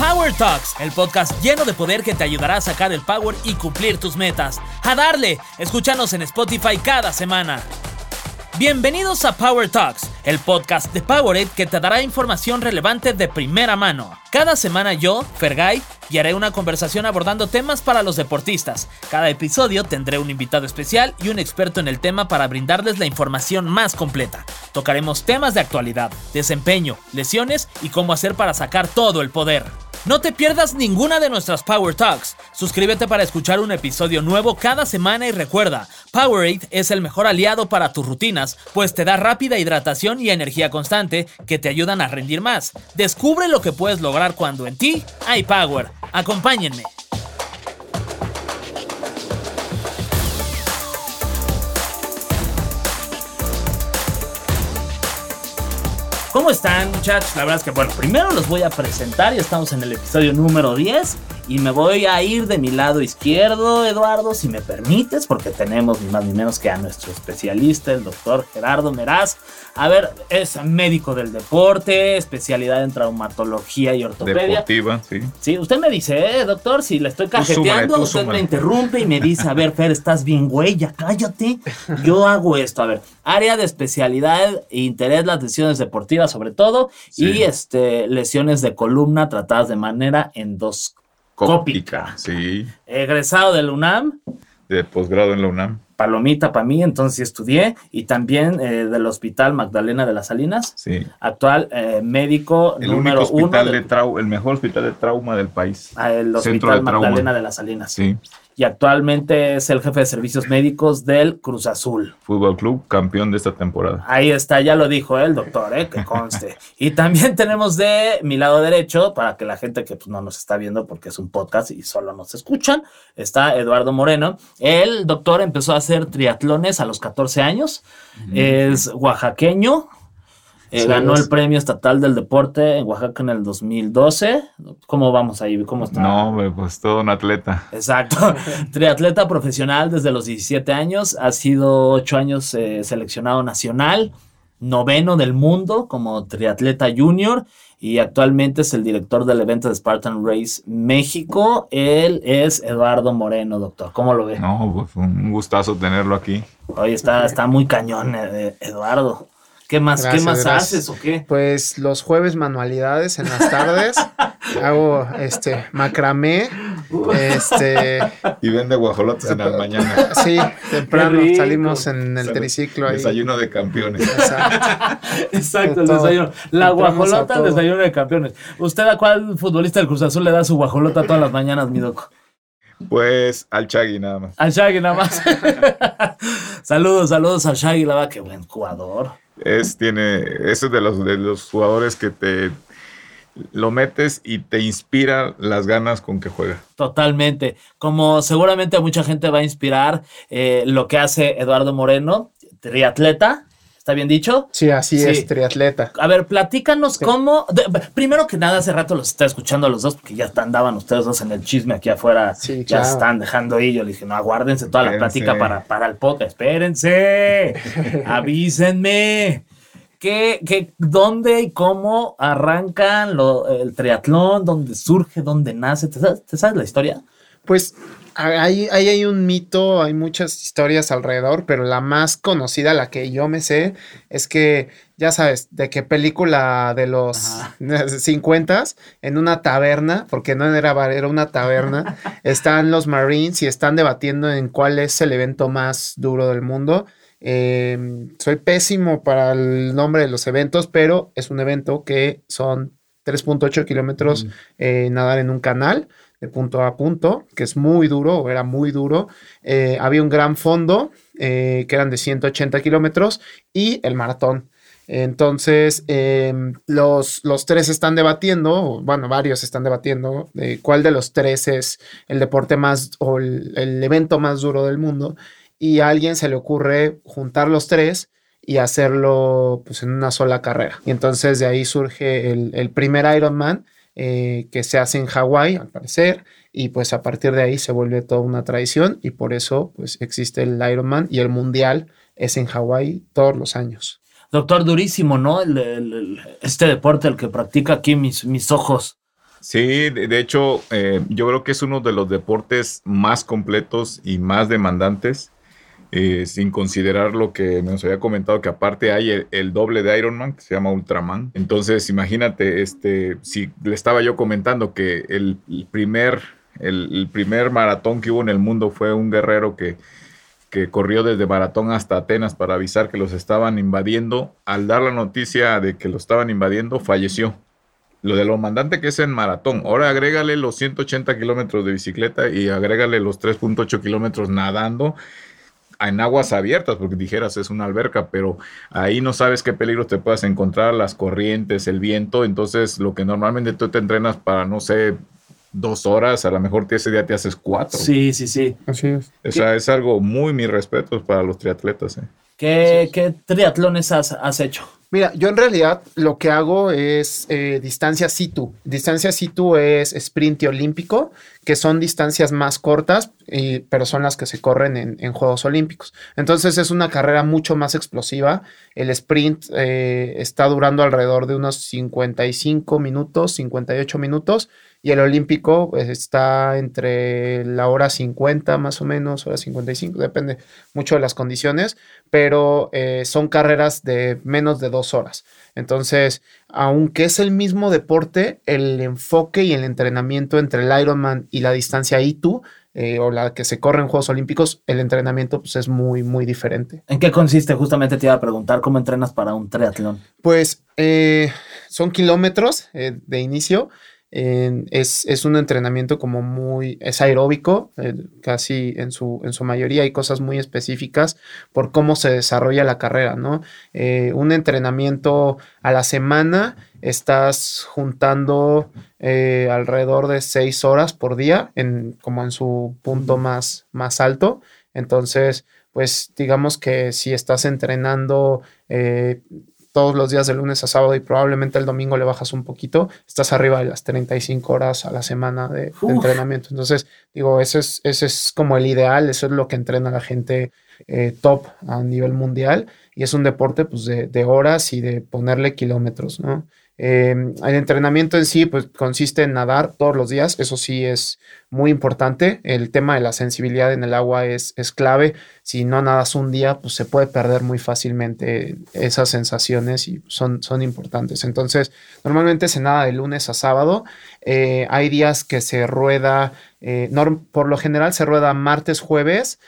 Power Talks, el podcast lleno de poder que te ayudará a sacar el power y cumplir tus metas. ¡A darle! Escúchanos en Spotify cada semana. Bienvenidos a Power Talks, el podcast de Powerade que te dará información relevante de primera mano. Cada semana yo, Fergay, haré una conversación abordando temas para los deportistas. Cada episodio tendré un invitado especial y un experto en el tema para brindarles la información más completa. Tocaremos temas de actualidad, desempeño, lesiones y cómo hacer para sacar todo el poder. No te pierdas ninguna de nuestras Power Talks. Suscríbete para escuchar un episodio nuevo cada semana y recuerda, Powerade es el mejor aliado para tus rutinas, pues te da rápida hidratación y energía constante que te ayudan a rendir más. Descubre lo que puedes lograr cuando en ti hay Power. Acompáñenme. ¿Cómo están muchachos? La verdad es que, bueno, primero los voy a presentar, ya estamos en el episodio número 10 y me voy a ir de mi lado izquierdo, Eduardo, si me permites, porque tenemos ni más ni menos que a nuestro especialista, el doctor Gerardo Meraz. A ver, es médico del deporte, especialidad en traumatología y ortopedia. Deportiva, sí. Sí, usted me dice, eh, doctor, si le estoy cajeteando, usted me interrumpe y me dice, a ver, Fer, estás bien, güey, ya cállate. Yo hago esto, a ver, área de especialidad e interés, las lesiones deportivas sobre todo, y este, lesiones de columna tratadas de manera endoscópica Cópica. Sí. Egresado del UNAM. De posgrado en la UNAM. Palomita para mí, entonces estudié. Y también eh, del Hospital Magdalena de las Salinas. Sí. Actual eh, médico el número hospital uno. De el mejor hospital de trauma del país. Ah, el Hospital Magdalena de las Salinas. Sí y actualmente es el jefe de servicios médicos del Cruz Azul. Fútbol Club, campeón de esta temporada. Ahí está, ya lo dijo el doctor, ¿eh? que conste. y también tenemos de mi lado derecho, para que la gente que pues, no nos está viendo porque es un podcast y solo nos escuchan, está Eduardo Moreno. El doctor empezó a hacer triatlones a los 14 años, es oaxaqueño, eh, ganó el premio estatal del deporte en Oaxaca en el 2012. ¿Cómo vamos ahí? ¿Cómo está? No, pues todo un atleta. Exacto. Triatleta profesional desde los 17 años. Ha sido 8 años eh, seleccionado nacional, noveno del mundo como triatleta junior y actualmente es el director del evento de Spartan Race México. Él es Eduardo Moreno, doctor. ¿Cómo lo ve? No, pues un gustazo tenerlo aquí. Hoy está, está muy cañón, eh, Eduardo. ¿Qué más, ¿qué más haces o qué? Pues los jueves manualidades en las tardes. hago este macramé. Este. Y vende guajolotes en las mañanas. Sí, temprano salimos en el triciclo ahí. Desayuno de campeones. Exacto, Exacto el desayuno. La guajolota, el desayuno de campeones. ¿Usted a cuál futbolista del Cruz Azul le da su guajolota todas las mañanas, mi doc? Pues al Chagui nada más. Al Chagui nada más. saludos, saludos al Chagui, la verdad, qué buen jugador es, tiene, es de los, de los jugadores que te lo metes y te inspira las ganas con que juega. Totalmente. Como seguramente mucha gente va a inspirar eh, lo que hace Eduardo Moreno, triatleta, ¿Está bien dicho? Sí, así es, triatleta. A ver, platícanos cómo. primero que nada, hace rato los estaba escuchando a los dos porque ya andaban ustedes dos en el chisme aquí afuera. Sí, ya están dejando ahí. Yo le dije, no, aguárdense toda la plática para, para el podcast. Espérense. avísenme. ¿Qué, qué, ¿Dónde y cómo arrancan lo, el triatlón? ¿Dónde surge? ¿Dónde nace? ¿Te ¿Te sabes la historia? Pues Ahí, hay un mito, hay muchas historias alrededor, pero la más conocida, la que yo me sé, es que, ya sabes, de qué película de los 50 en una taberna, porque no era bar, era una taberna, están los Marines y están debatiendo en cuál es el evento más duro del mundo. Em, soy pésimo para el nombre de los eventos, pero es un evento que son 3.8 kilómetros eh, nadar en un canal de punto a punto, que es muy duro, o era muy duro. Eh, había un gran fondo, eh, que eran de 180 kilómetros, y el maratón. Entonces, em, los, los, tres están debatiendo, bueno, varios están debatiendo de cuál de los tres es el deporte más o el, evento más duro del mundo. Y a alguien se le ocurre juntar los tres y hacerlo pues, en una sola carrera. Y entonces de ahí surge el, el primer Ironman, eh, que se hace en Hawái, al parecer, y pues a partir de ahí se vuelve toda una tradición y por eso pues existe el Ironman y el Mundial es en Hawái todos los años. Doctor, durísimo, ¿no? este deporte, el que practica aquí mis, mis ojos. Sí, de, hecho, eh, yo creo que es uno de los deportes más completos y más demandantes, eh, sin considerar lo que nos había comentado, que aparte hay el, doble de Ironman, que se llama Ultraman. Entonces, imagínate, este, si le estaba yo comentando que el, primer, el, primer maratón que hubo en el mundo fue un guerrero que, que corrió desde Maratón hasta Atenas para avisar que los estaban invadiendo. Al dar la noticia de que lo estaban invadiendo, falleció lo de lo mandante que es en maratón. Ahora agrégale los 180 kilómetros de bicicleta y agrégale los 3.8 kilómetros nadando en aguas abiertas, porque dijeras es una alberca, pero ahí no sabes qué peligros te puedas encontrar, las corrientes, el viento. Entonces, lo que normalmente tú te entrenas para, no sé, dos horas, a lo mejor ese día te haces cuatro. Sí, sí, sí. Así es. O sea, es algo muy, mis respetos para los triatletas. ¿eh? ¿Qué, ¿Qué, triatlones has, has hecho? Mira, yo en realidad lo que hago es eh, distancia situ. Distancia situ es sprint olímpico, que son distancias más cortas, pero son las que se corren en, Juegos Olímpicos. Entonces es una carrera mucho más explosiva. El sprint eh, está durando alrededor de unos 55 minutos, 58 minutos y el olímpico pues, está entre la hora 50 más o menos, hora 55, depende mucho de las condiciones, pero eh, son carreras de menos de dos horas. Entonces, aunque es el mismo deporte, el enfoque y el entrenamiento entre el Ironman y la distancia ITU eh, o la que se corre en Juegos Olímpicos, el entrenamiento pues, es muy, muy diferente. ¿En qué consiste? Justamente te iba a preguntar cómo entrenas para un triatlón. Pues eh, son kilómetros de inicio es, un entrenamiento como muy, es aeróbico, eh, casi en su, en su mayoría hay cosas muy específicas por cómo se desarrolla la carrera, ¿no? Eh, un entrenamiento a la semana estás juntando eh, alrededor de seis horas por día, en, como en su punto más, más alto, entonces pues digamos que si estás entrenando todos los días de lunes a sábado y probablemente el domingo le bajas un poquito, estás arriba de las 35 horas a la semana de, entrenamiento. Entonces, digo, ese es, ese es como el ideal, eso es lo que entrena la gente eh, top a nivel mundial y es un deporte pues de, de horas y de ponerle kilómetros, ¿no? Eh, el entrenamiento en sí pues, consiste en nadar todos los días, eso sí es muy importante. El tema de la sensibilidad en el agua es, clave. Si no nadas un día, pues se puede perder muy fácilmente esas sensaciones y son, son importantes. Entonces, normalmente se nada de lunes a sábado. Eh, hay días que se rueda, eh, por lo general se rueda martes, jueves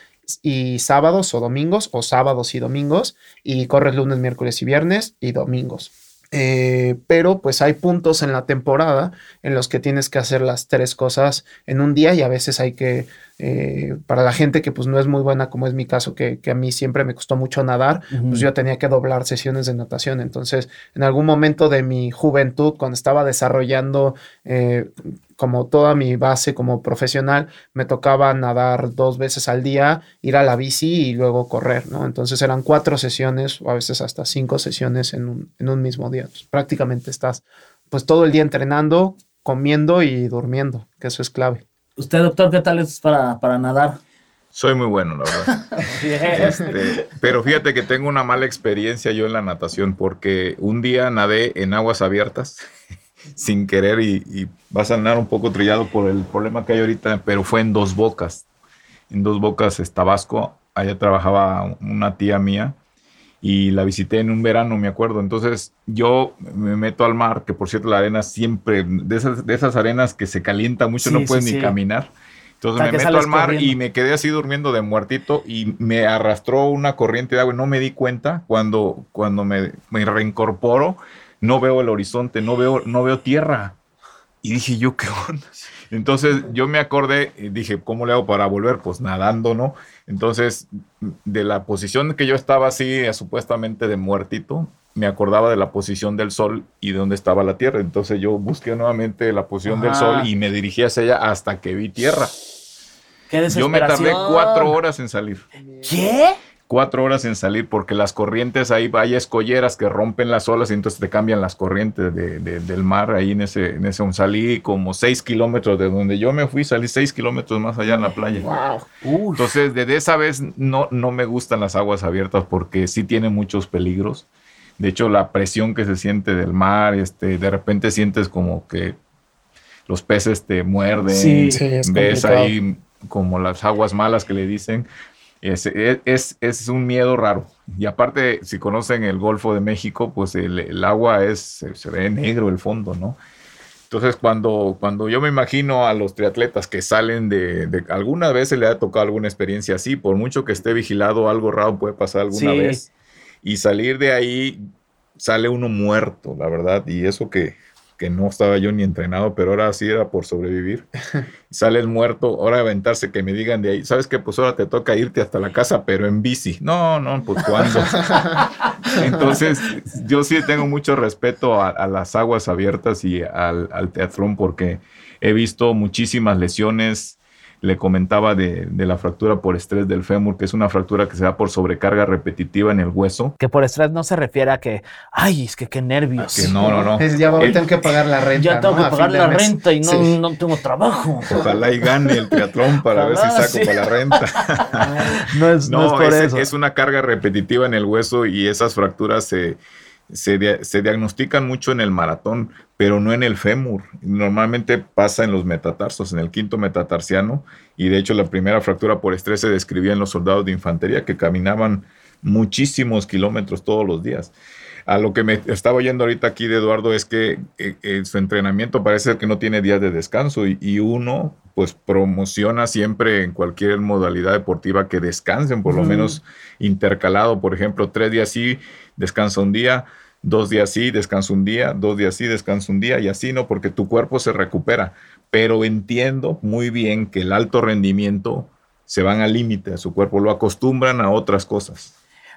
y sábados o domingos o sábados y domingos y corres lunes, miércoles y viernes y domingos. Eh, pero pues hay puntos en la temporada en los que tienes que hacer las tres cosas en un día y a veces hay que eh, para la gente que pues no es muy buena, como es mi caso, que, a mí siempre me costó mucho nadar, pues yo tenía que doblar sesiones de natación. Entonces, en algún momento de mi juventud, cuando estaba desarrollando eh, como toda mi base como profesional, me tocaba nadar dos veces al día, ir a la bici y luego correr, ¿no? Entonces eran cuatro sesiones o a veces hasta cinco sesiones en un, en un mismo día. prácticamente estás pues todo el día entrenando, comiendo y durmiendo, que eso es clave. Usted, doctor, ¿qué tal es para, para nadar? Soy muy bueno, la verdad. Este, pero fíjate que tengo una mala experiencia yo en la natación porque un día nadé en aguas abiertas sin querer y, vas a andar un poco trillado por el problema que hay ahorita, pero fue en Dos Bocas. En Dos Bocas, Tabasco. Allá trabajaba una tía mía y la visité en un verano, me acuerdo. Entonces yo me meto al mar, que por cierto la arena siempre, de esas, de esas arenas que se calienta mucho, no puedes ni caminar. Entonces me meto al mar y me quedé así durmiendo de muertito y me arrastró una corriente de agua no me di cuenta cuando, cuando me, me reincorporo, no veo el horizonte, no veo, no veo tierra. Y dije yo, ¿qué onda? Entonces yo me acordé y dije, ¿cómo le hago para volver? Pues nadando, ¿no? Entonces, de la posición que yo estaba así, eh, supuestamente de muertito, me acordaba de la posición del sol y de dónde estaba la tierra. Entonces yo busqué nuevamente la posición del sol y me dirigí hacia ella hasta que vi tierra. Qué yo me tardé cuatro horas en salir. ¿Qué? Cuatro horas en salir porque las corrientes ahí hay escolleras que rompen las olas y entonces te cambian las corrientes del mar ahí en ese, en ese salí como seis kilómetros de donde yo me fui, salí seis kilómetros más allá en la playa. Entonces desde esa vez no, no me gustan las aguas abiertas porque sí tiene muchos peligros. De hecho la presión que se siente del mar, este, de repente sientes como que los peces te muerden, ves ahí como las aguas malas que le dicen. Es, es, es, un miedo raro. Y aparte, si conocen el Golfo de México, pues el, agua es, se ve negro el fondo, ¿no? Entonces, cuando, cuando yo me imagino a los triatletas que salen de, de alguna vez se le ha tocado alguna experiencia así, por mucho que esté vigilado, algo raro puede pasar alguna vez. Y salir de ahí, sale uno muerto, la verdad. Y eso que, que no estaba yo ni entrenado, pero ahora sí era por sobrevivir. Sales muerto, ahora aventarse, que me digan de ahí, ¿sabes qué? Pues ahora te toca irte hasta la casa, pero en bici. No, no, pues ¿cuándo? Entonces, yo sí tengo mucho respeto a, las aguas abiertas y al, al teatrón porque he visto muchísimas lesiones le comentaba de, la fractura por estrés del fémur, que es una fractura que se da por sobrecarga repetitiva en el hueso. Que por estrés no se refiere a que, ay, es que qué nervios. Que no, no, no. Es, ya tengo que pagar la renta. Ya tengo que pagar la renta y no, no, tengo trabajo. Ojalá y gane el triatlón para ver si saco para la renta. no es, no, es por eso. Es una carga repetitiva en el hueso y esas fracturas se se, diagnostican mucho en el maratón, pero no en el fémur. Normalmente pasa en los metatarsos, en el quinto metatarsiano, y de hecho la primera fractura por estrés se describía en los soldados de infantería que caminaban muchísimos kilómetros todos los días. A lo que me estaba oyendo ahorita aquí de Eduardo es que eh, eh, su entrenamiento parece que no tiene días de descanso y, uno pues promociona siempre en cualquier modalidad deportiva que descansen, por lo menos intercalado, por ejemplo, tres días sí, descansa un día, dos días sí, descansa un día, dos días sí, descansa un día y así, ¿no? Porque tu cuerpo se recupera. Pero entiendo muy bien que el alto rendimiento se van al límite, a su cuerpo lo acostumbran a otras cosas.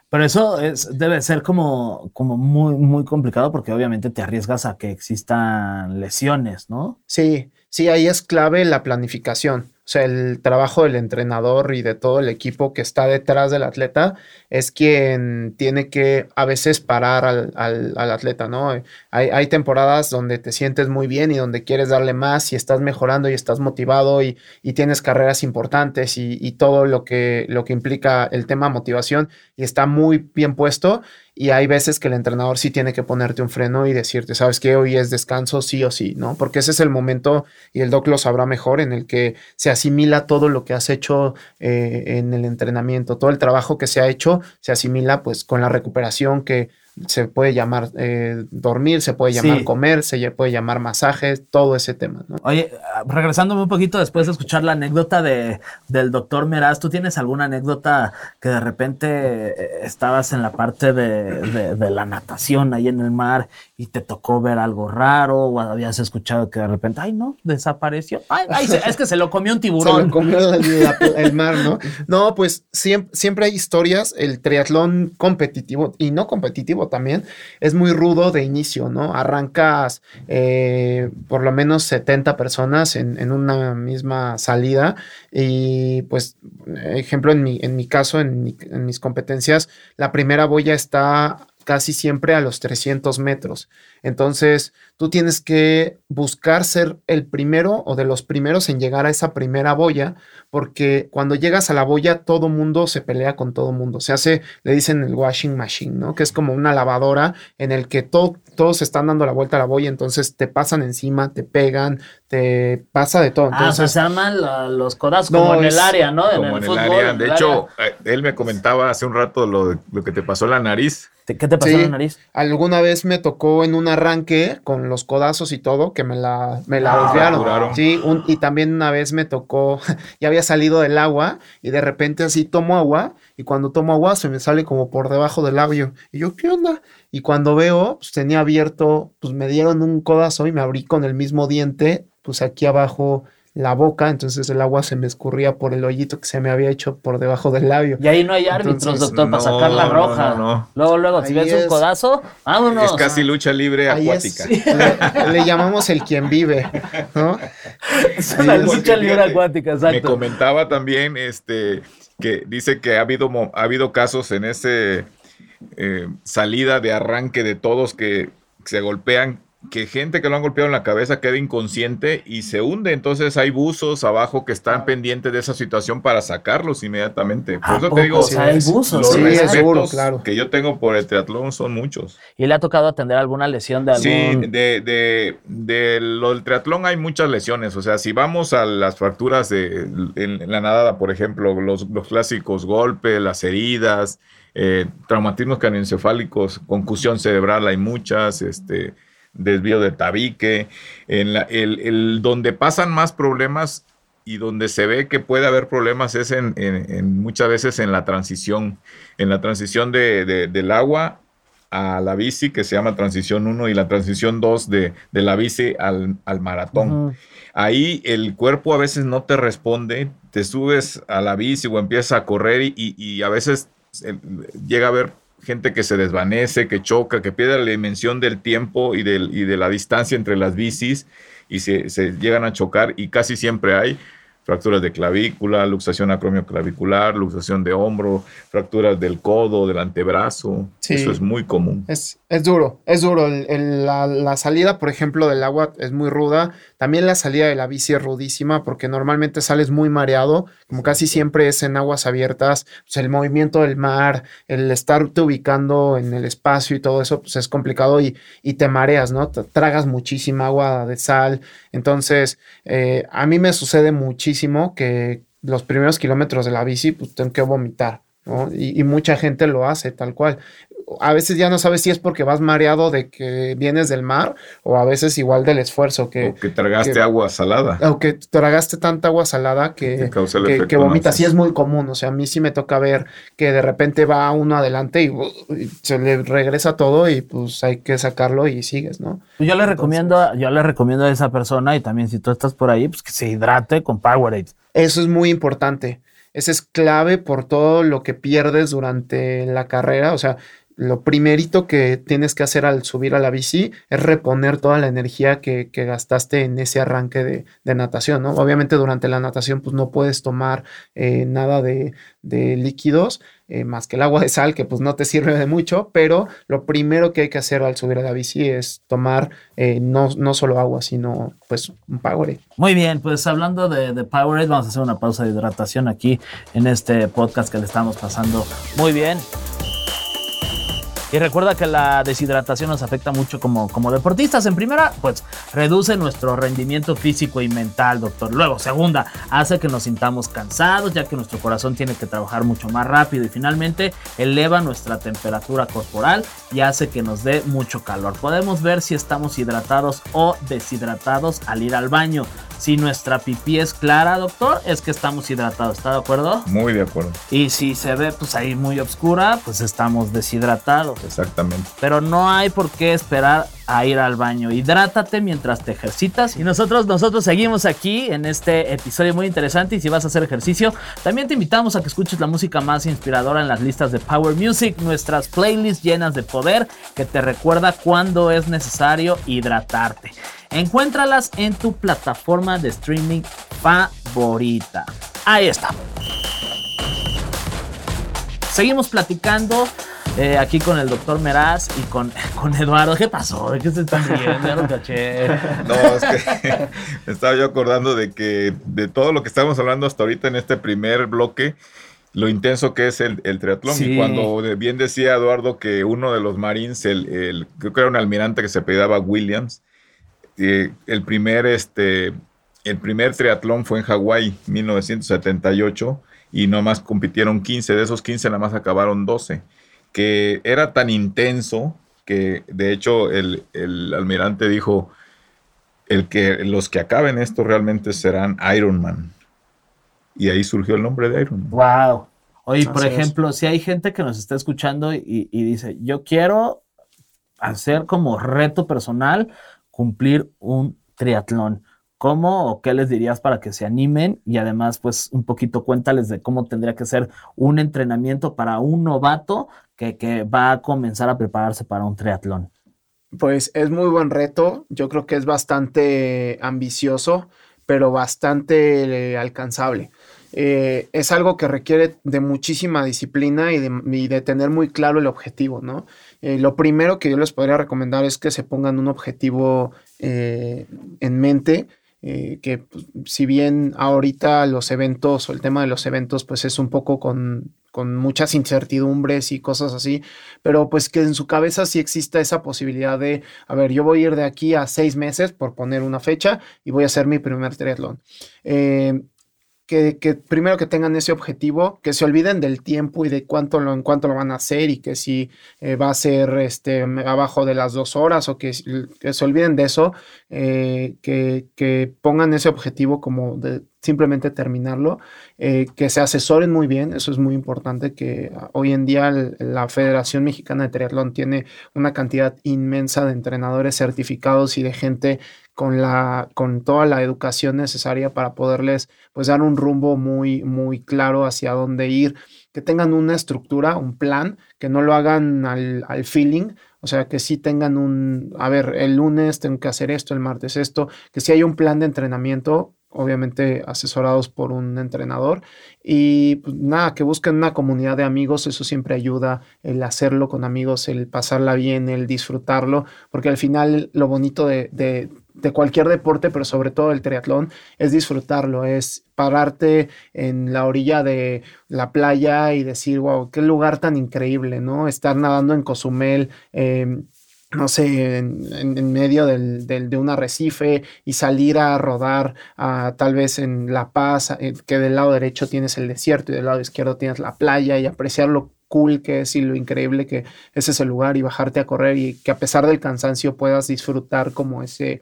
Pero eso es, debe ser como, como muy, muy complicado porque obviamente te arriesgas a que existan lesiones, ¿no? Sí, sí, ahí es clave la planificación. O sea, el trabajo del entrenador y de todo el equipo que está detrás del atleta es quien tiene que a veces parar al, al, atleta, ¿no? Hay, hay, temporadas donde te sientes muy bien y donde quieres darle más y estás mejorando y estás motivado y, y tienes carreras importantes y, y, todo lo que, lo que implica el tema motivación y está muy bien puesto y hay veces que el entrenador sí tiene que ponerte un freno y decirte, sabes que hoy es descanso sí o sí, ¿no? Porque ese es el momento, y el doc lo sabrá mejor, en el que se asimila todo lo que has hecho eh, en el entrenamiento, todo el trabajo que se ha hecho, se asimila pues con la recuperación que se puede llamar eh, dormir, se puede llamar comer, se puede llamar masajes, todo ese tema. ¿no? Oye, ah, regresándome un poquito después de escuchar la anécdota de, del doctor Meraz, ¿tú tienes alguna anécdota que de repente eh, estabas en la parte de, de, la natación ahí en el mar y te tocó ver algo raro o habías escuchado que de repente, ay, no, desapareció? Ay, ay es que se lo comió un tiburón. Se lo comió el, mar, ¿no? No, pues siempre, siempre hay historias, el triatlón competitivo y no competitivo también, es muy rudo de inicio, ¿no? Arrancas eh, por lo menos 70 personas en, una misma salida y pues, ejemplo, en mi, en mi caso, en, en mis competencias, la primera boya está casi siempre a los 300 metros. Entonces, tú tienes que buscar ser el primero o de los primeros en llegar a esa primera boya, porque cuando llegas a la boya, todo mundo se pelea con todo mundo. Se hace, le dicen el washing machine, ¿no? Que es como una lavadora en el que todos están dando la vuelta a la boya, entonces te pasan encima, te pegan, te pasa de todo. Entonces, ah, o sea, se arman los codazos como en el área, ¿no? Como en el, área. De hecho, eh, él me comentaba hace un rato lo, lo que te pasó en la nariz. ¿Qué te pasó en la nariz? Alguna vez me tocó en una arranque con los codazos y todo, que me la, me la ah, Sí, y también una vez me tocó, ya había salido del agua y de repente así tomo agua y cuando tomo agua se me sale como por debajo del labio. Y yo, ¿qué onda? Y cuando veo, pues tenía abierto, pues me dieron un codazo y me abrí con el mismo diente, pues aquí abajo la boca, entonces el agua se me escurría por el hoyito que se me había hecho por debajo del labio. Y ahí no hay árbitros, doctor, para sacar la roja. No, luego, luego, si ves un codazo, vámonos. Es casi lucha libre acuática. le, llamamos el quien vive, ¿no? Es una lucha libre acuática, exacto. Me comentaba también este que dice que ha habido, ha habido casos en ese eh, salida de arranque de todos que se golpean que gente que lo han golpeado en la cabeza queda inconsciente y se hunde. Entonces hay buzos abajo que están pendientes de esa situación para sacarlos inmediatamente. Por eso te digo, hay buzos, los respetos claro. que yo tengo por el triatlón son muchos. ¿Y le ha tocado atender alguna lesión de algún...? Sí, de, de, de lo del triatlón hay muchas lesiones. O sea, si vamos a las fracturas de en, la nadada, por ejemplo, los, los clásicos golpes, las heridas, eh, traumatismos craneoencefálicos, concusión cerebral, hay muchas, este desvío de tabique, en la, el, donde pasan más problemas y donde se ve que puede haber problemas es en, muchas veces en la transición, en la transición de, del agua a la bici, que se llama transición 1, y la transición 2 de, la bici al, maratón. Ahí el cuerpo a veces no te responde, te subes a la bici o empiezas a correr y, y a veces llega a haber gente que se desvanece, que choca, que pierde la dimensión del tiempo y, del, y de la distancia entre las bicis y se, se, llegan a chocar y casi siempre hay fracturas de clavícula, luxación acromioclavicular, luxación de hombro, fracturas del codo, del antebrazo. Eso es muy común. Es, es duro, es duro. la, la, salida, por ejemplo, del agua es muy ruda. También la salida de la bici es rudísima porque normalmente sales muy mareado, como casi siempre es en aguas abiertas. Pues el movimiento del mar, el estarte ubicando en el espacio y todo eso, pues es complicado y, y te mareas, ¿no? Te tragas muchísima agua de sal. Entonces, eh, a mí me sucede muchísimo que los primeros kilómetros de la bici, pues tengo que vomitar, y, mucha gente lo hace tal cual a veces ya no sabes si es porque vas mareado de que vienes del mar o a veces igual del esfuerzo que... O que tragaste agua salada. O que tragaste tanta agua salada que, que, vomitas. Y es muy común, o sea, a mí sí me toca ver que de repente va uno adelante y, se le regresa todo y pues hay que sacarlo y sigues, ¿no? Yo le recomiendo, yo le recomiendo a esa persona y también si tú estás por ahí, pues que se hidrate con Powerade. Eso es muy importante. Ese es clave por todo lo que pierdes durante la carrera. O sea, lo primerito que tienes que hacer al subir a la bici es reponer toda la energía que, gastaste en ese arranque de, natación, ¿no? Obviamente durante la natación pues no puedes tomar eh, nada de, líquidos, eh, más que el agua de sal, que pues no te sirve de mucho, pero lo primero que hay que hacer al subir a la bici es tomar eh, no, no, solo agua, sino pues un Powerade. Muy bien, pues hablando de, de Powerade, vamos a hacer una pausa de hidratación aquí en este podcast que le estamos pasando muy bien. Y recuerda que la deshidratación nos afecta mucho como, como deportistas. En primera, pues reduce nuestro rendimiento físico y mental, doctor. Luego, segunda, hace que nos sintamos cansados, ya que nuestro corazón tiene que trabajar mucho más rápido. Y finalmente, eleva nuestra temperatura corporal y hace que nos dé mucho calor. Podemos ver si estamos hidratados o deshidratados al ir al baño. Si nuestra pipí es clara, doctor, es que estamos hidratados. ¿Está de acuerdo? Muy de acuerdo. Y si se ve pues ahí muy oscura, pues estamos deshidratados. Exactamente. Pero no hay por qué esperar a ir al baño. Hidrátate mientras te ejercitas. Y nosotros, nosotros seguimos aquí en este episodio muy interesante. Y si vas a hacer ejercicio, también te invitamos a que escuches la música más inspiradora en las listas de Power Music, nuestras playlists llenas de poder que te recuerda cuándo es necesario hidratarte. Encuéntralas en tu plataforma de streaming favorita. Ahí está. Seguimos platicando eh, aquí con el doctor Meraz y con, con Eduardo. ¿Qué pasó? ¿De qué se están riendo? Ya lo caché. No, es que me estaba yo acordando de que de todo lo que estamos hablando hasta ahorita en este primer bloque, lo intenso que es el, triatlón. Y cuando bien decía Eduardo que uno de los Marines, el, creo que era un almirante que se pedaba Williams, eh, el primer este el primer triatlón fue en Hawái, 1978, y nomás compitieron 15, de esos 15 nada más acabaron 12 que era tan intenso que de hecho el, almirante dijo, el que, los que acaben esto realmente serán Iron Man. Y ahí surgió el nombre de Iron Man. Wow. Oye, por ejemplo, si hay gente que nos está escuchando y, y dice, yo quiero hacer como reto personal cumplir un triatlón. ¿Cómo o qué les dirías para que se animen? Y además, pues un poquito cuéntales de cómo tendría que ser un entrenamiento para un novato que, va a comenzar a prepararse para un triatlón. Pues es muy buen reto. Yo creo que es bastante ambicioso, pero bastante alcanzable. eh, es algo que requiere de muchísima disciplina y de, tener muy claro el objetivo, ¿no? Eh, lo primero que yo les podría recomendar es que se pongan un objetivo en mente eh, que pues, si bien ahorita los eventos o el tema de los eventos pues es un poco con, con, muchas incertidumbres y cosas así, pero pues que en su cabeza sí exista esa posibilidad de, a ver, yo voy a ir de aquí a seis meses por poner una fecha y voy a hacer mi primer triatlón. Eh, que, primero que tengan ese objetivo, que se olviden del tiempo y de cuánto lo, en cuánto lo van a hacer y que si eh, va a ser este, abajo de las dos horas o que, se olviden de eso, eh, que, que, pongan ese objetivo como de simplemente terminarlo, eh, que se asesoren muy bien, eso es muy importante, que hoy en día la Federación Mexicana de Triatlón tiene una cantidad inmensa de entrenadores certificados y de gente con, la, con toda la educación necesaria para poderles pues dar un rumbo muy, muy claro hacia dónde ir, que tengan una estructura, un plan, que no lo hagan al, al feeling, o sea, que sí tengan un, a ver, el lunes tengo que hacer esto, el martes esto, que sí hay un plan de entrenamiento obviamente asesorados por un entrenador. Y pues, nada, que busquen una comunidad de amigos, eso siempre ayuda, el hacerlo con amigos, el pasarla bien, el disfrutarlo, porque al final lo bonito de, de, cualquier deporte, pero sobre todo el triatlón, es disfrutarlo, es pararte en la orilla de la playa y decir, wow, qué lugar tan increíble, ¿no? Estar nadando en Cozumel. Eh, no sé, en, medio del, de un arrecife y salir a rodar tal vez en La Paz, eh, que del lado derecho tienes el desierto y del lado izquierdo tienes la playa y apreciar lo cool que es y lo increíble que es ese lugar y bajarte a correr y que a pesar del cansancio puedas disfrutar como ese,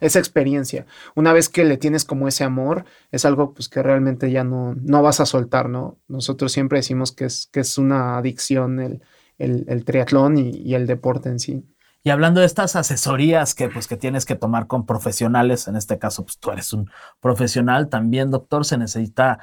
esa experiencia. Una vez que le tienes como ese amor, es algo pues que realmente ya no, no vas a soltar, ¿no? Nosotros siempre decimos que es, que es una adicción el, el, triatlón y el deporte en sí. Y hablando de estas asesorías que, pues, que tienes que tomar con profesionales, en este caso, pues tú eres un profesional, también, doctor, se necesita,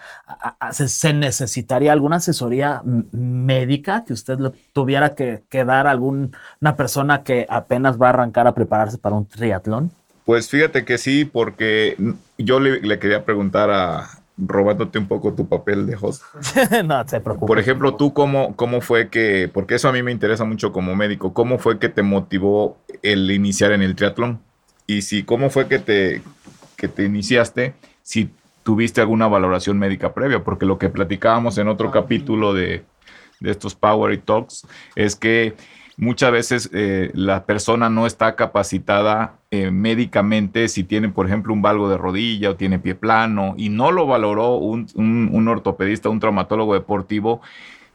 se necesitaría alguna asesoría médica que usted tuviera que, que dar a alguna persona que apenas va a arrancar a prepararse para un triatlón. Pues fíjate que sí, porque yo le quería preguntar a, robándote un poco tu papel de host. no te preocupes. Por ejemplo, tú cómo, cómo fue que, porque eso a mí me interesa mucho como médico, ¿cómo fue que te motivó el iniciar en el triatlón? Y si, ¿cómo fue que te, que te iniciaste? Si tuviste alguna valoración médica previa, porque lo que platicábamos en otro ah, capítulo de, de estos Power Talks es que muchas veces eh, la persona no está capacitada eh, médicamente si tiene, por ejemplo, un valgo de rodilla o tiene pie plano y no lo valoró un, un ortopedista, un traumatólogo deportivo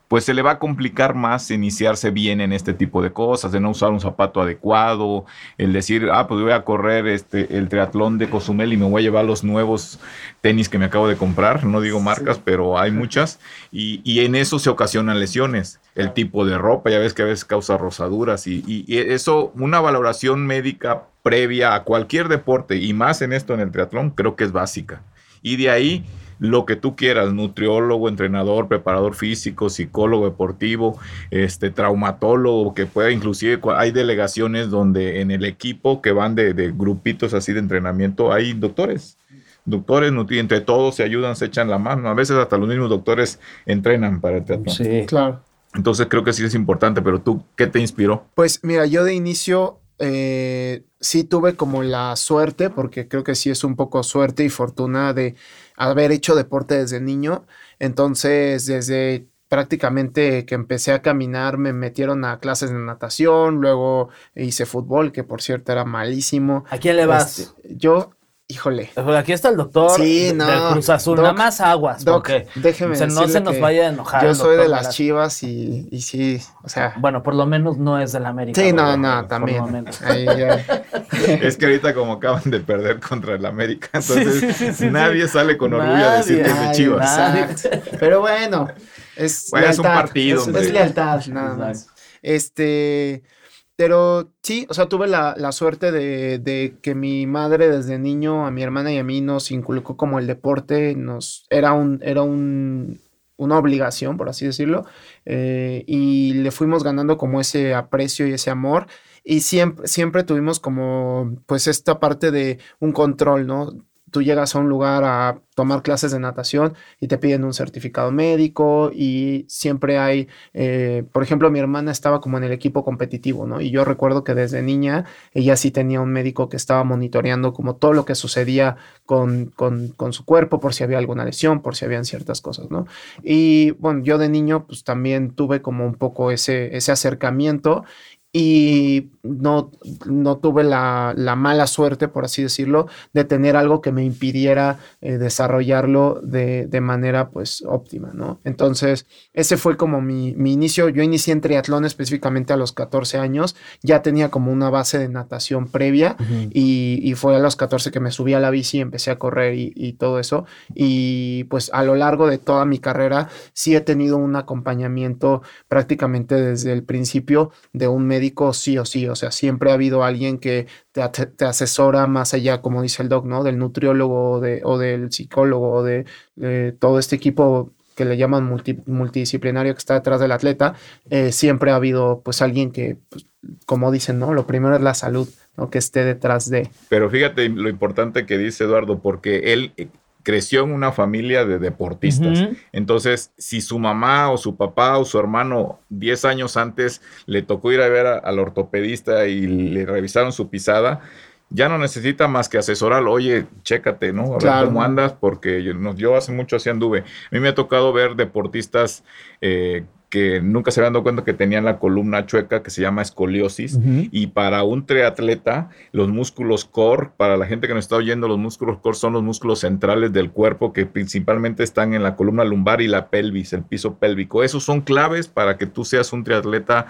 pues se le va a complicar más iniciarse bien en este tipo de cosas, de no usar un zapato adecuado, el decir, ah, pues voy a correr este, el triatlón de Cozumel y me voy a llevar los nuevos tenis que me acabo de comprar, no digo marcas, pero hay muchas, y, en eso se ocasionan lesiones, el tipo de ropa, ya ves que a veces causa rosaduras, y, y eso, una valoración médica previa a cualquier deporte, y más en esto en el triatlón, creo que es básica. Y de ahí lo que tú quieras, nutriólogo, entrenador, preparador físico, psicólogo deportivo, este traumatólogo, que pueda inclusive hay delegaciones donde en el equipo que van de, grupitos así de entrenamiento hay doctores. Doctores, entre todos se ayudan, se echan la mano. A veces hasta los mismos doctores entrenan para el teatro. Sí, claro. Entonces creo que sí es importante, pero tú, ¿qué te inspiró? Pues mira, yo de inicio eh, sí tuve como la suerte, porque creo que sí es un poco suerte y fortuna de haber hecho deporte desde niño. Entonces, desde prácticamente que empecé a caminar me metieron a clases de natación, luego hice fútbol, que por cierto era malísimo. ¿A quién le vas? Este, yo Híjole. Aquí está el doctor sí, no, del Cruz Azul. nada más aguas. Doc, déjeme No se nos vaya a enojar. Yo soy de las chivas y, y, sí, o sea. Bueno, por lo menos no es del América. Sí, no, no, también. es que ahorita como acaban de perder contra el América, entonces nadie sale con orgullo a decir que es de chivas. Pero bueno, es, es un partido. Es, es lealtad, nada más. Este. Pero sí, o sea, tuve la, suerte de, que mi madre desde niño a mi hermana y a mí nos inculcó como el deporte, nos era un, era un, una obligación, por así decirlo, eh, y le fuimos ganando como ese aprecio y ese amor, y siempre, siempre tuvimos como pues esta parte de un control, ¿no? Tú llegas a un lugar a tomar clases de natación y te piden un certificado médico y siempre hay, eh, por ejemplo, mi hermana estaba como en el equipo competitivo, ¿no? Y yo recuerdo que desde niña ella sí tenía un médico que estaba monitoreando como todo lo que sucedía con, con, con su cuerpo, por si había alguna lesión, por si habían ciertas cosas, ¿no? Y bueno, yo de niño pues también tuve como un poco ese, ese acercamiento y no, no tuve la, mala suerte, por así decirlo, de tener algo que me impidiera eh, desarrollarlo de, manera pues óptima, ¿no? Entonces, ese fue como mi, inicio. Yo inicié en triatlón específicamente a los 14 años, ya tenía como una base de natación previa y, fue a los 14 que me subí a la bici, empecé a correr y, y todo eso. Y pues a lo largo de toda mi carrera sí he tenido un acompañamiento prácticamente desde el principio de un sí o sí, o sea, siempre ha habido alguien que te, asesora más allá, como dice el doc, ¿no? Del nutriólogo o, de, o del psicólogo o de, todo este equipo que le llaman multidisciplinario que está detrás del atleta, eh, siempre ha habido pues alguien que, pues, como dicen, ¿no? Lo primero es la salud, ¿no? Que esté detrás de. Pero fíjate lo importante que dice Eduardo, porque él creció en una familia de deportistas. Entonces, si su mamá o su papá o su hermano 10 años antes le tocó ir a ver al ortopedista y le revisaron su pisada, ya no necesita más que asesorarlo. Oye, chécate, ¿no? A ver cómo andas, porque yo, yo hace mucho así anduve. A mí me ha tocado ver deportistas eh, que nunca se habían dado cuenta que tenían la columna chueca que se llama escoliosis. Y para un triatleta, los músculos core, para la gente que nos está oyendo, los músculos core son los músculos centrales del cuerpo que principalmente están en la columna lumbar y la pelvis, el piso pélvico. Esos son claves para que tú seas un triatleta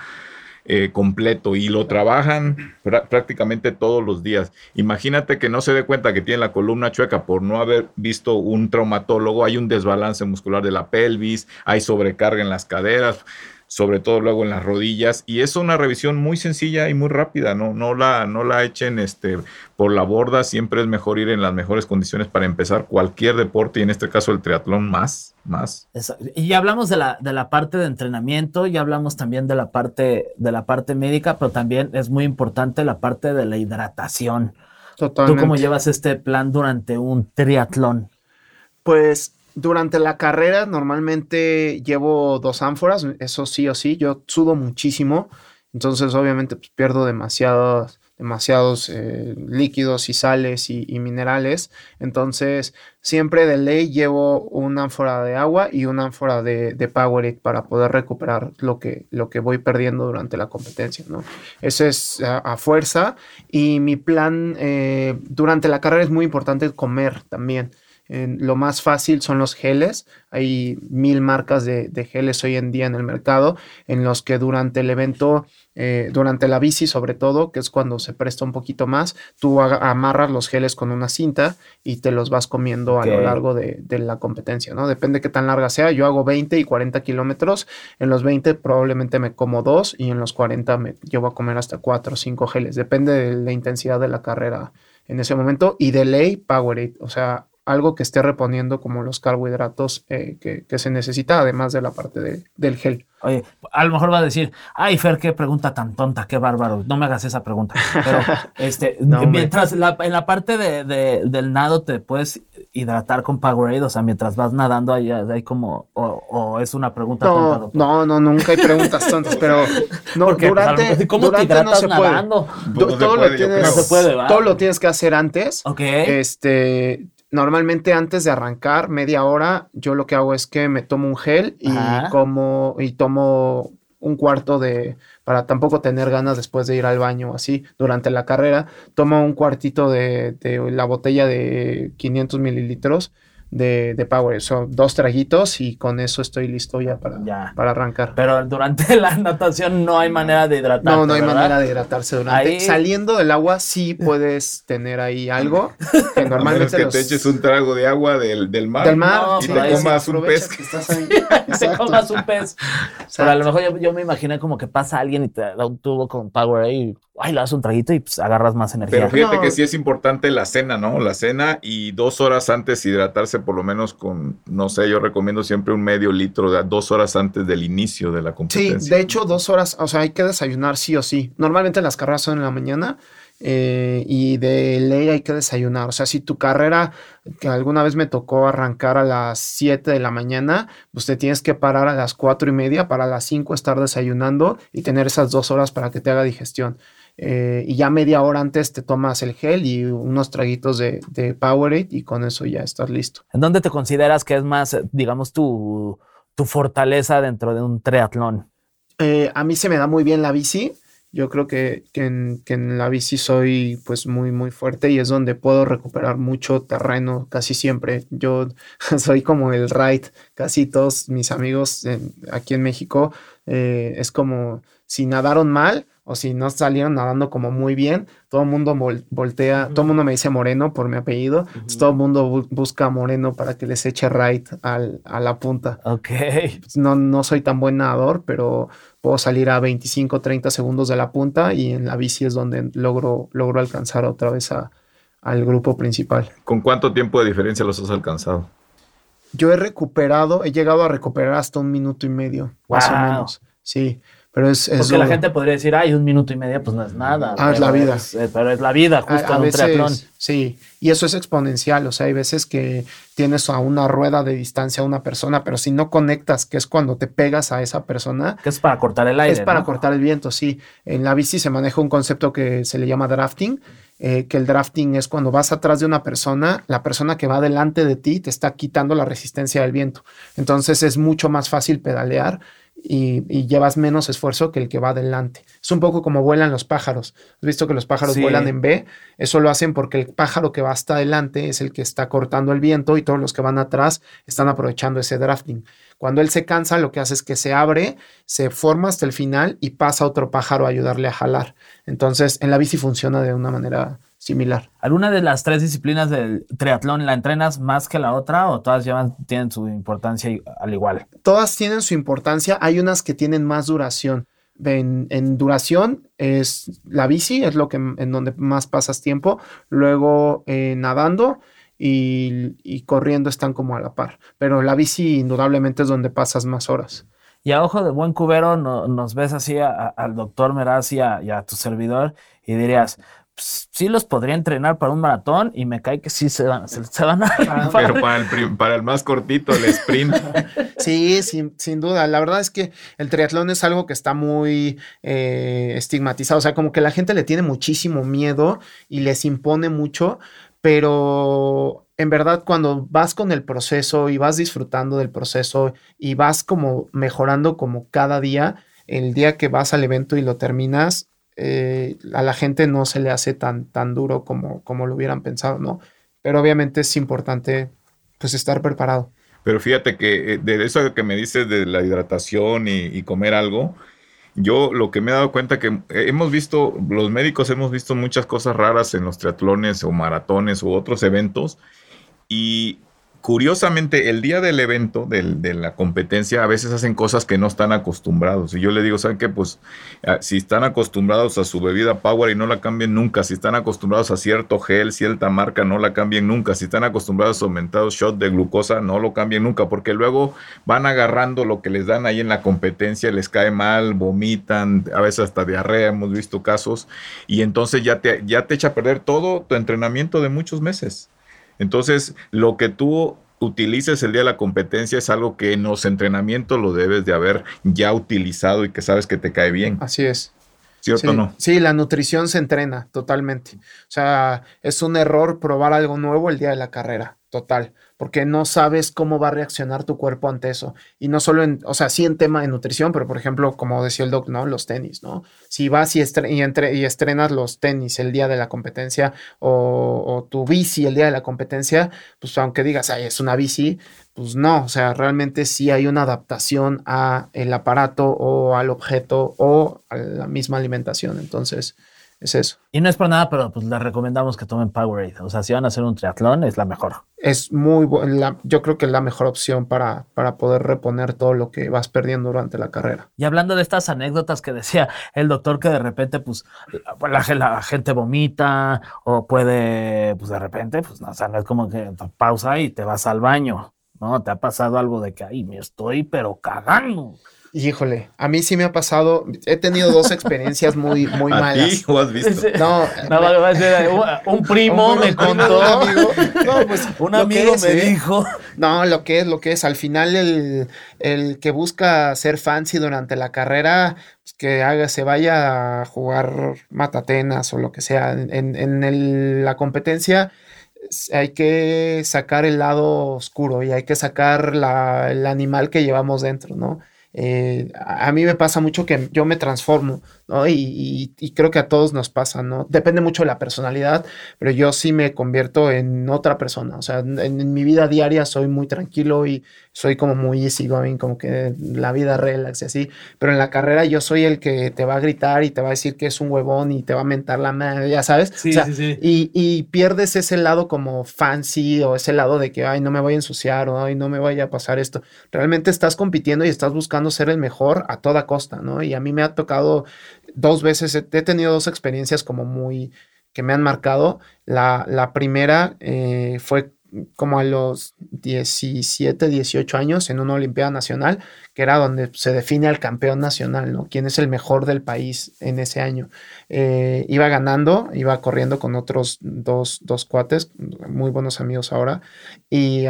eh, completo y lo trabajan prácticamente todos los días. Imagínate que no se dé cuenta que tiene la columna chueca por no haber visto un traumatólogo, hay un desbalance muscular de la pelvis, hay sobrecarga en las caderas sobre todo luego en las rodillas. Y es una revisión muy sencilla y muy rápida, no, no, la, no la echen este, por la borda, siempre es mejor ir en las mejores condiciones para empezar cualquier deporte y en este caso el triatlón más, más. Y ya hablamos de la, de la parte de entrenamiento, ya hablamos también de la parte, de la parte médica, pero también es muy importante la parte de la hidratación. Totalmente. ¿Tú cómo llevas este plan durante un triatlón? Pues durante la carrera normalmente llevo dos ánforas, eso sí o sí, yo sudo muchísimo, entonces obviamente pues, pierdo demasiados, demasiados eh, líquidos y sales y, minerales, entonces siempre de ley llevo una ánfora de agua y una ánfora de, de Powerade para poder recuperar lo que, lo que voy perdiendo durante la competencia, ¿no? Eso es a, fuerza y mi plan eh, durante la carrera es muy importante comer también lo más fácil son los geles. Hay mil marcas de, geles hoy en día en el mercado en los que durante el evento, eh, durante la bici sobre todo, que es cuando se presta un poquito más, tú amarras los geles con una cinta y te los vas comiendo a lo largo de, la competencia, ¿no? Depende qué tan larga sea. Yo hago 20 y 40 kilómetros. En los 20 probablemente me como dos y en los 40 me llevo a comer hasta 4 o 5 geles. Depende de la intensidad de la carrera en ese momento y de ley Powerade. O sea, algo que esté reponiendo como los carbohidratos eh, que, se necesita, además de la parte del gel. Oye, a lo mejor va a decir, ay, Fer, qué pregunta tan tonta, qué bárbaro. No me hagas esa pregunta. Pero este, mientras en la parte de, del nado te puedes hidratar con Powerade, o sea, mientras vas nadando, hay, hay como, o, es una pregunta no, tonta. No, no, nunca hay preguntas tontas, pero no, pues, durante, ¿cómo durante no se nadando? puede. todo, lo tienes, todo lo tienes que hacer antes. Ok. Este, Normalmente antes de arrancar, media hora, yo lo que hago es que me tomo un gel y como y tomo un cuarto de, para tampoco tener ganas después de ir al baño así durante la carrera, tomo un cuartito de, de la botella de 500 mililitros de, de Power. Son dos traguitos y con eso estoy listo ya para, para arrancar. Pero durante la natación no hay manera de hidratarse. No, no hay manera de hidratarse durante. Saliendo del agua sí puedes tener ahí algo que normalmente. que te eches un trago de agua del, del mar. Del mar. y te comas un pez. te comas un pez. Pero a lo mejor yo, yo, me imaginé como que pasa alguien y te da un tubo con Power ahí ay, le das un traguito y pues agarras más energía. Pero fíjate que sí es importante la cena, ¿no? La cena y dos horas antes hidratarse por lo menos con, no sé, yo recomiendo siempre un medio litro, de dos horas antes del inicio de la competencia. Sí, de hecho dos horas, o sea, hay que desayunar sí o sí. Normalmente las carreras son en la mañana eh, y de ley hay que desayunar. O sea, si tu carrera, que alguna vez me tocó arrancar a las 7 de la mañana, pues te tienes que parar a las 4 y media para a las 5 estar desayunando y tener esas dos horas para que te haga digestión. Eh, y ya media hora antes te tomas el gel y unos traguitos de, de Powerade y con eso ya estás listo. ¿En dónde te consideras que es más, digamos, tu, tu fortaleza dentro de un triatlón? Eh, a mí se me da muy bien la bici. Yo creo que, que, en, que, en, la bici soy pues muy muy fuerte y es donde puedo recuperar mucho terreno casi siempre. Yo soy como el ride, casi todos mis amigos en, aquí en México eh, es como si nadaron mal, o si no salieron nadando como muy bien, todo el mundo voltea, todo el mundo me dice Moreno por mi apellido, todo el mundo busca Moreno para que les eche right al, a la punta. Ok. Pues no, no soy tan buen nadador, pero puedo salir a 25, 30 segundos de la punta y en la bici es donde logro, logro alcanzar otra vez a, al grupo principal. ¿Con cuánto tiempo de diferencia los has alcanzado? Yo he recuperado, he llegado a recuperar hasta un minuto y medio, más o menos. Sí. Pero es, Porque la gente podría decir, ay, un minuto y medio, pues no es nada. Ah, es la vida. Eh, pero es la vida, justo en un triatlón. Sí, y eso es exponencial. O sea, hay veces que tienes a una rueda de distancia a una persona, pero si no conectas, que es cuando te pegas a esa persona. Que es para cortar el aire. Es para cortar el viento, sí. En la bici se maneja un concepto que se le llama drafting. Eh, que el drafting es cuando vas atrás de una persona, la persona que va delante de ti te está quitando la resistencia del viento. Entonces es mucho más fácil pedalear y, llevas menos esfuerzo que el que va adelante. Es un poco como vuelan los pájaros. ¿Has visto que los pájaros vuelan en B? Eso lo hacen porque el pájaro que va hasta adelante es el que está cortando el viento y todos los que van atrás están aprovechando ese drafting. Cuando él se cansa, lo que hace es que se abre, se forma hasta el final y pasa otro pájaro a ayudarle a jalar. Entonces, en la bici funciona de una manera similar. ¿Alguna de las tres disciplinas del triatlón la entrenas más que la otra o todas llevan, tienen su importancia al igual? Todas tienen su importancia, hay unas que tienen más duración. En, duración es la bici, es lo que en donde más pasas tiempo, luego eh, nadando y, corriendo están como a la par, pero la bici indudablemente es donde pasas más horas. Y a ojo de buen cubero nos ves así al doctor Meraz y a tu servidor y dirías, sí los podría entrenar para un maratón y me cae que sí se van, se, van a... Pero para el, para el más cortito, el sprint. Sí, sin, sin, duda. La verdad es que el triatlón es algo que está muy eh, estigmatizado. O sea, como que la gente le tiene muchísimo miedo y les impone mucho, pero en verdad cuando vas con el proceso y vas disfrutando del proceso y vas como mejorando como cada día, el día que vas al evento y lo terminas, eh, a la gente no se le hace tan, tan duro como, como lo hubieran pensado, ¿no? Pero obviamente es importante pues estar preparado. Pero fíjate que eh, de eso que me dices de la hidratación y, comer algo, yo lo que me he dado cuenta que hemos visto, los médicos hemos visto muchas cosas raras en los triatlones o maratones u otros eventos y curiosamente, el día del evento, de la competencia, a veces hacen cosas que no están acostumbrados. Y yo le digo, ¿saben qué? Pues ah, si están acostumbrados a su bebida Power y no la cambien nunca, si están acostumbrados a cierto gel, cierta marca, no la cambien nunca, si están acostumbrados a aumentados shot de glucosa, no lo cambien nunca, porque luego van agarrando lo que les dan ahí en la competencia, les cae mal, vomitan, a veces hasta diarrea, hemos visto casos, y entonces ya te, ya te echa a perder todo tu entrenamiento de muchos meses. Entonces, lo que tú utilices el día de la competencia es algo que en los entrenamientos lo debes de haber ya utilizado y que sabes que te cae bien. Así es. ¿Cierto o no? Sí, la nutrición se entrena totalmente. O sea, es un error probar algo nuevo el día de la carrera, total porque no sabes cómo va a reaccionar tu cuerpo ante eso. Y no solo en, o sea, sí en tema de nutrición, pero por ejemplo, como decía el doc, ¿no? Los tenis, ¿no? Si vas y, y, entre y estrenas los tenis el día de la competencia o, tu bici el día de la competencia, pues aunque digas, ay, es una bici, pues no, o sea, realmente sí hay una adaptación a el aparato o al objeto o a la misma alimentación. Entonces, es eso. Y no es por nada, pero pues les recomendamos que tomen Powerade. O sea, si van a hacer un triatlón, es la mejor. Es muy buena, yo creo que es la mejor opción para, para poder reponer todo lo que vas perdiendo durante la carrera. Y hablando de estas anécdotas que decía el doctor, que de repente, pues, la, la gente vomita o puede, pues, de repente, pues, no, o sea, no es como que pausa y te vas al baño, ¿no? Te ha pasado algo de que, ay, me estoy, pero cagando. Híjole, a mí sí me ha pasado, he tenido dos experiencias muy, muy ¿A malas. ti o has visto? No, No, va a ser, un, primo un- me un- contó. Un amigo, no, pues, Un amigo es, me ¿eh? dijo. No, lo que es, lo que es. Al final, el, el que busca ser fancy durante la carrera, pues, que haga, se vaya a jugar matatenas o lo que sea. En, en el- la competencia hay que sacar el lado oscuro y hay que sacar la- el animal que llevamos dentro, ¿no? Eh, a mí me pasa mucho que yo me transformo, ¿no? Y, y- y creo que a todos nos pasa, ¿no? Depende mucho de la personalidad, pero yo sí me convierto en otra persona. O sea, en, en mi vida diaria soy muy tranquilo y soy como muy easygoing, como que la vida relax y así. Pero en la carrera yo soy el que te va a gritar y te va a decir que es un huevón y te va a mentar la madre, ya sabes. Sí, O sea, sí, sí. y, y pierdes ese lado como fancy o ese lado de que, ay, no me voy a ensuciar o ay, no me vaya a pasar esto. Realmente estás compitiendo y estás buscando ser el mejor a toda costa, ¿no? Y a mí me ha tocado dos veces, he tenido dos experiencias como muy, que me han marcado. La, primera eh, fue como a los 17, 18 años en una Olimpiada Nacional, que era donde se define al campeón nacional, ¿no? ¿Quién es el mejor del país en ese año? Eh, iba ganando, iba corriendo con otros dos, dos cuates, muy buenos amigos ahora, y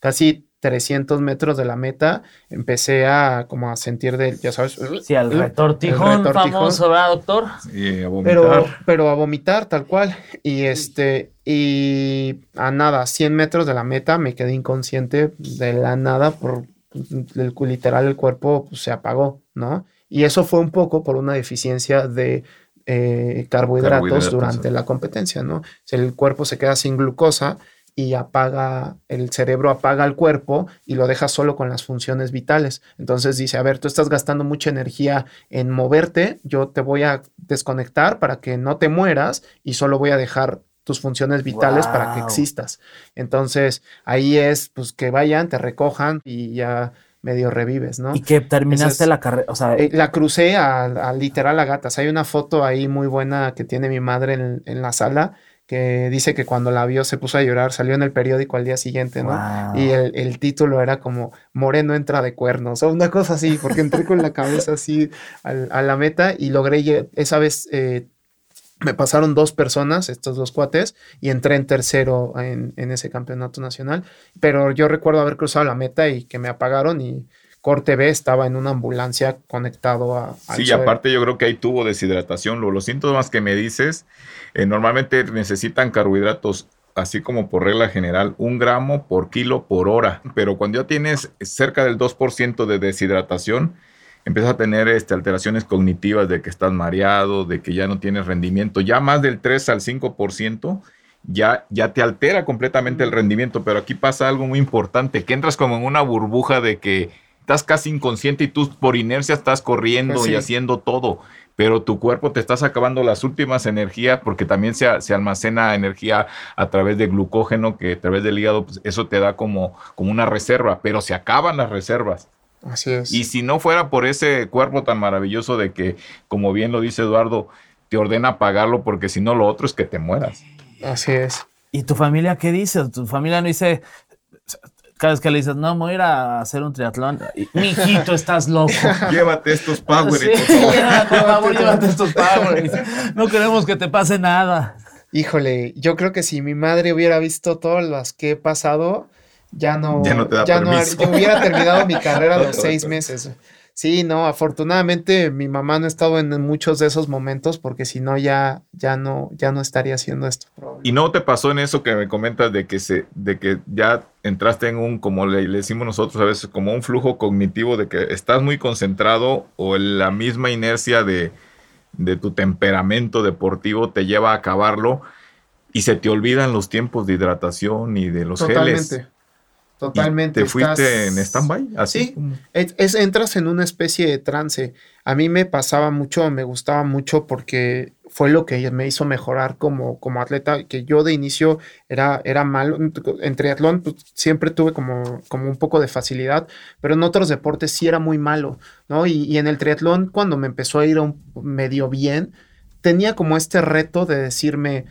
casi 300 metros de la meta empecé a como a sentir de, ya sabes, Sí, al retortijón, retortijón. famoso, ¿verdad, doctor? Y a vomitar. pero, pero a vomitar tal cual. Y este, y a nada, 100 metros de la meta me quedé inconsciente de la nada por el, literal el cuerpo pues, se apagó, ¿no? Y eso fue un poco por una deficiencia de eh, carbohidratos, Carbohidratos, durante sí. la competencia, ¿no? Sea, el cuerpo se queda sin glucosa y apaga, el cerebro apaga el cuerpo y lo deja solo con las funciones vitales. Entonces dice, a ver, tú estás gastando mucha energía en moverte, yo te voy a desconectar para que no te mueras y solo voy a dejar tus funciones vitales para que existas. Entonces ahí es pues que vayan, te recojan y ya medio revives, ¿no? Y que terminaste es- la carrera, o sea, Eh, la crucé a, a literal a gatas. Hay una foto ahí muy buena que tiene mi madre en, en la sala que dice que cuando la vio se puso a llorar, salió en el periódico al día siguiente, ¿no? wow. Y el, el título era como Moreno entra de cuernos o una cosa así, porque entré con la cabeza así al- a la meta y logré, esa vez eh, me pasaron dos personas, estos dos cuates, y entré en tercero en, en ese campeonato nacional, pero yo recuerdo haber cruzado la meta y que me apagaron y corte B estaba en una ambulancia conectado a... Sí, y aparte yo creo que ahí tuvo deshidratación. Lo- Los síntomas que me dices, eh, normalmente necesitan carbohidratos, así como por regla general, un gramo por kilo por hora. Pero cuando ya tienes cerca del 2% de deshidratación, empiezas a tener este, alteraciones cognitivas de que estás mareado, de que ya no tienes rendimiento. Ya más del 3 al 5%. Ya, ya te altera completamente el rendimiento, pero aquí pasa algo muy importante, que entras como en una burbuja de que estás casi inconsciente y tú por inercia estás corriendo Pues sí. y haciendo todo, pero tu cuerpo te estás acabando las últimas energías porque también se, se almacena energía a través de glucógeno, que a través del hígado pues, eso te da como, como una reserva, pero se acaban las reservas. Así es. Y si no fuera por ese cuerpo tan maravilloso de que, como bien lo dice Eduardo, te ordena apagarlo porque si no lo otro es que te mueras. Así es. ¿Y tu familia qué dice? ¿Tu familia no dice, cada vez que le dices, no, voy a ir a hacer un triatlón? Mijito, estás loco. Llévate estos Power Sí, llévate, por favor, llévate estos Powerades. No queremos que te pase nada. Híjole, yo creo que si mi madre hubiera visto todas las que he pasado, ya no, Ya no te da ya no yo hubiera terminado mi carrera a los seis meses. Sí, no, afortunadamente mi mamá no ha estado en muchos de esos momentos porque si no ya, ya no, ya no estaría haciendo esto. ¿Y no te pasó en eso que me comentas de que se, de que ya entraste en un, como le, le decimos nosotros a veces, como un flujo cognitivo de que estás muy concentrado o la misma inercia de, de tu temperamento deportivo te lleva a acabarlo y se te olvidan los tiempos de hidratación y de los geles? Totalmente. ¿Y Totalmente. ¿Te fuiste estás- en stand-by? Así. Sí, Es, es- entras en una especie de trance. A mí me pasaba mucho, me gustaba mucho porque fue lo que me hizo mejorar como, como atleta, que yo de inicio era, era malo. En triatlón pues, siempre tuve como, como un poco de facilidad, pero en otros deportes sí era muy malo, ¿no? Y, y en el triatlón, cuando me empezó a ir un medio bien, tenía como este reto de decirme,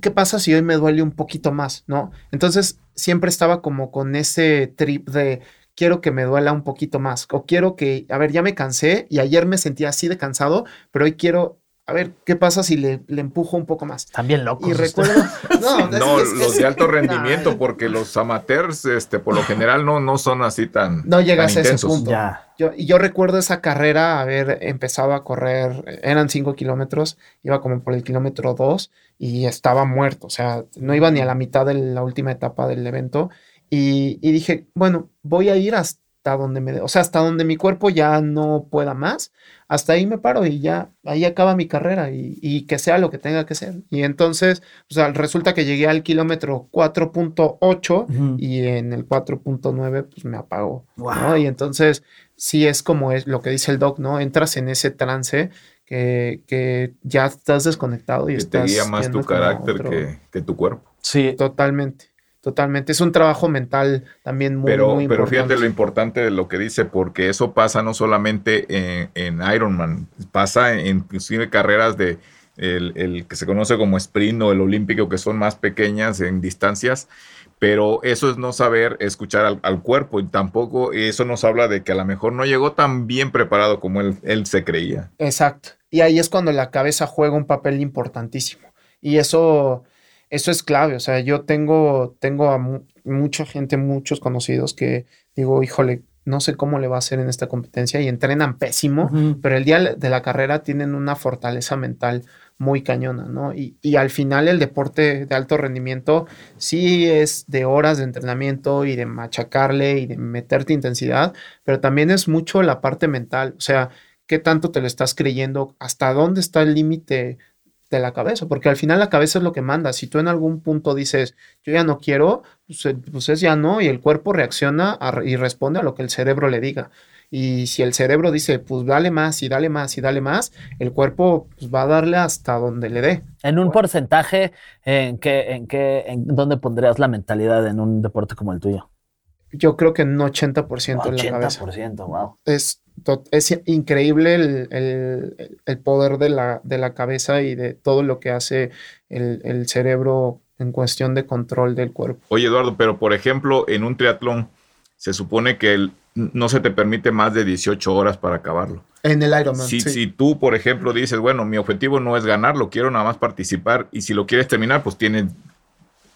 ¿qué pasa si hoy me duele un poquito más, ¿no? Entonces siempre estaba como con ese trip de quiero que me duela un poquito más, o quiero que, a ver, ya me cansé y ayer me sentía así de cansado, pero hoy quiero a ver, ¿qué pasa si le, empujo un poco más? También locos. Y recuerdo... No, los de alto rendimiento, porque los amateurs, este, por lo general, no, no son así tan No llegas a ese punto. Yo, y yo recuerdo esa carrera, haber empezado a correr, eran cinco kilómetros, iba como por el kilómetro dos y estaba muerto, o sea, no iba ni a la mitad de la última etapa del evento. Y, y dije, bueno, voy a ir hasta donde me, o sea, hasta donde mi cuerpo ya no pueda más, hasta ahí me paro y ya, ahí acaba mi carrera y, que sea lo que tenga que ser. Y entonces, o sea, resulta que llegué al kilómetro 4.8 y en el 4.9 pues me apagó. Y entonces, sí es como es lo que dice el doc, ¿no? Entras en ese trance que, que ya estás desconectado y que estás... Te guía más tu carácter que, que tu cuerpo. Sí. Totalmente. Totalmente, es un trabajo mental también muy, pero, muy importante. Pero fíjate lo importante de lo que dice, porque eso pasa no solamente en, Ironman, pasa en inclusive carreras de el, que se conoce como sprint o el olímpico, que son más pequeñas en distancias, pero eso es no saber escuchar al, cuerpo y tampoco eso nos habla de que a lo mejor no llegó tan bien preparado como él, él se creía. Exacto, y ahí es cuando la cabeza juega un papel importantísimo. Y eso eso es clave. O sea, yo tengo, tengo a mucha gente, muchos conocidos que digo, híjole, no sé cómo le va a hacer en esta competencia y entrenan pésimo, pero el día de la carrera tienen una fortaleza mental muy cañona, ¿no? Y, y, al final el deporte de alto rendimiento sí es de horas de entrenamiento y de machacarle y de meterte intensidad, pero también es mucho la parte mental, o sea, qué tanto te lo estás creyendo, hasta dónde está el límite de la cabeza, porque al final la cabeza es lo que manda. Si tú en algún punto dices, yo ya no quiero, pues, eh, pues es ya no, y el cuerpo reacciona y responde a lo que el cerebro le diga. Y si el cerebro dice, pues dale más y dale más y dale más, el cuerpo pues, va a darle hasta donde le dé. En un porcentaje, ¿en qué, en qué, en dónde pondrías la mentalidad en un deporte como el tuyo? Yo creo que en un 80% en la cabeza. 80%, wow. Es es increíble el, poder de la, de la, cabeza y de todo lo que hace el, cerebro en cuestión de control del cuerpo. Oye, Eduardo, pero por ejemplo, en un triatlón se supone que no se te permite más de 18 horas para acabarlo. En el Ironman. Si, si tú, por ejemplo, dices, bueno, mi objetivo no es ganarlo, quiero nada más participar y si lo quieres terminar, pues tienes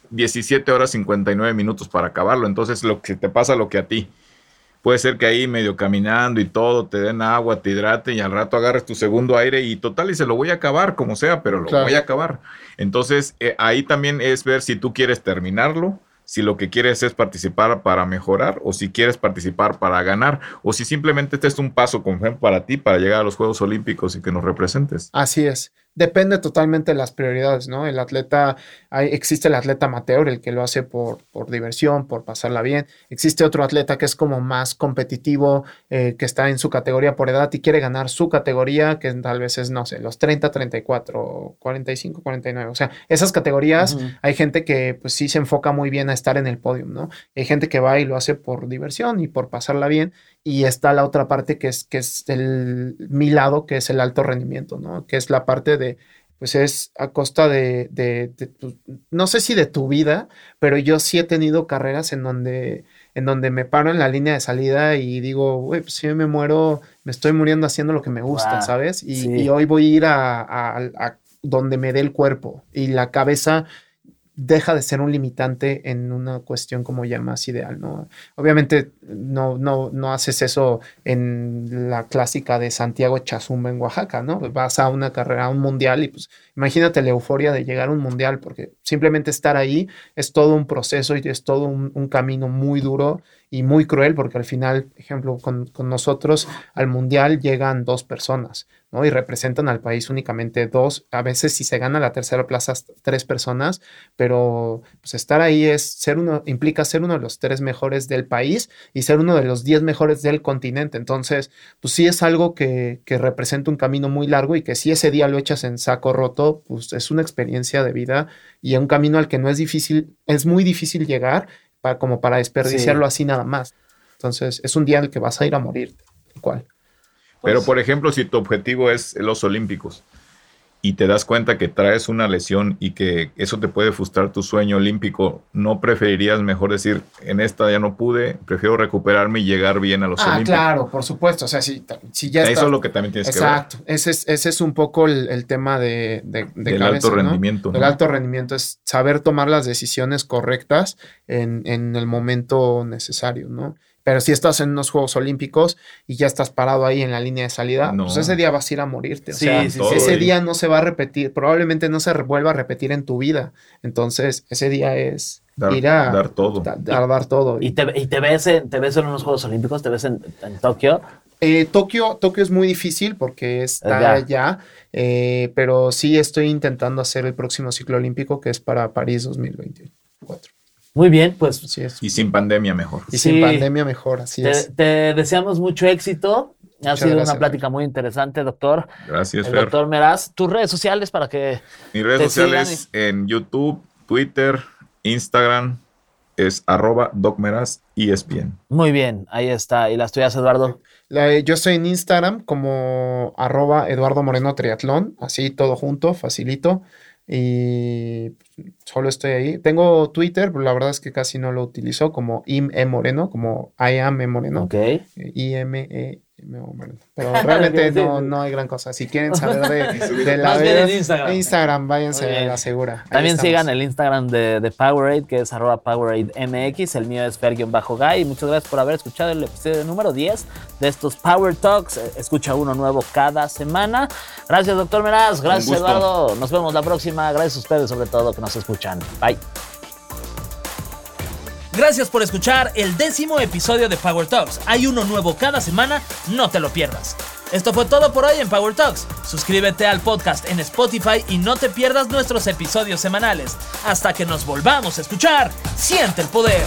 17 horas 59 minutos para acabarlo. Entonces, lo que te pasa, lo que a ti puede ser que ahí medio caminando y todo, te den agua, te hidraten y al rato agarres tu segundo aire y total y se lo voy a acabar como sea, pero lo voy a acabar. Entonces eh, ahí también es ver si tú quieres terminarlo, si lo que quieres es participar para mejorar o si quieres participar para ganar o si simplemente este es un paso con para ti para llegar a los Juegos Olímpicos y que nos representes. Así es depende totalmente de las prioridades, ¿no? El atleta, hay, existe el atleta amateur, el que lo hace por, por, diversión, por pasarla bien. Existe otro atleta que es como más competitivo, eh, que está en su categoría por edad y quiere ganar su categoría, que tal vez es, no sé, los 30, 34, 45, 49. O sea, esas categorías, hay gente que pues sí se enfoca muy bien a estar en el podio, ¿no? Hay gente que va y lo hace por diversión y por pasarla bien y está la otra parte que es, que es el, mi lado, que es el alto rendimiento, ¿no? Que es la parte de, pues es a costa de, de, no sé si de tu vida, pero yo sí he tenido carreras en donde, en donde me paro en la línea de salida y digo, güey, pues si me muero, me estoy muriendo haciendo lo que me gusta, ¿sabes? Y, y, hoy voy a ir a, a donde me dé el cuerpo y la cabeza deja de ser un limitante en una cuestión como ya más ideal, ¿no? Obviamente no, no, no haces eso en la clásica de Santiago Chazumba en Oaxaca, ¿no? Vas a una carrera, a un mundial y pues imagínate la euforia de llegar a un mundial, porque simplemente estar ahí es todo un proceso y es todo un, un camino muy duro y muy cruel, porque al final, ejemplo, con, con nosotros al mundial llegan dos personas, y representan al país únicamente dos, a veces si se gana la tercera plaza tres personas, pero pues estar ahí es ser uno, implica ser uno de los tres mejores del país y ser uno de los diez mejores del continente. Entonces, pues sí es algo que, que representa un camino muy largo y que si ese día lo echas en saco roto, pues es una experiencia de vida y un camino al que no es difícil, es muy difícil llegar para, como para desperdiciarlo así nada más. Entonces, es un día en el que vas a ir a morir, cual. Pero, pues por ejemplo, si tu objetivo es los Olímpicos y te das cuenta que traes una lesión y que eso te puede frustrar tu sueño olímpico, ¿no preferirías mejor decir, en esta ya no pude, prefiero recuperarme y llegar bien a los Ah, olímpicos? claro, por supuesto. O sea, si, si ya Eso está- es lo que también tienes Exacto. Ese es, ese es un poco el, el tema de, de, de Del cabeza, alto rendimiento, ¿no? alto rendimiento es saber tomar las decisiones correctas en, en el momento necesario, ¿no? Pero si estás en unos Juegos Olímpicos y ya estás parado ahí en la línea de salida, No. pues ese día vas a ir a morirte. O Sí, sea, sí, ese día no se va a repetir, probablemente no se vuelva a repetir en tu vida. Entonces, ese día es Dar, ir a dar todo. da- dar, dar todo. ¿Y te, y te ves en, te ves en unos Juegos Olímpicos? ¿Te ves en, en Tokio? Eh, Tokio, Tokio es muy difícil porque está Ya. allá, eh, pero sí estoy intentando hacer el próximo ciclo olímpico que es para París 2024. Muy bien, pues Así es. Y sin pandemia mejor. Y Sí. sin pandemia mejor, así te, es. te deseamos mucho éxito. Ha Muchas sido gracias, una plática muy interesante, doctor. Gracias, El Fer. doctor Meraz, tus redes sociales para que Mis redes te sociales en YouTube, Twitter, Instagram es arroba docmeras y ESPN. Muy bien, ahí está. ¿Y las tuyas, Eduardo? La- yo estoy en Instagram como arroba Eduardo Moreno Triatlón, así todo junto, facilito. Y solo estoy ahí. Tengo Twitter, pero la verdad es que casi no lo utilizo como im e moreno, como I am e moreno. Ok. Eh, I-M-E. Pero realmente no, no hay gran cosa. Si quieren saber de, de la vida- Instagram. Instagram, váyanse a la segura. Ahí También estamos. sigan el Instagram de, de Powerade, que es arroba PoweradeMX. El mío es Fer-Guy. Muchas gracias por haber escuchado el episodio número 10 de estos Power Talks. Eh, Escucha uno nuevo cada semana. Gracias, doctor Meraz. Gracias. Eduardo. Nos vemos la próxima. Gracias a ustedes, sobre todo, que nos escuchan. Bye. Gracias por escuchar el décimo episodio de Power Talks. Hay uno nuevo cada semana, no te lo pierdas. Esto fue todo por hoy en Power Talks. Suscríbete al podcast en Spotify y no te pierdas nuestros episodios semanales. Hasta que nos volvamos a escuchar, siente el poder.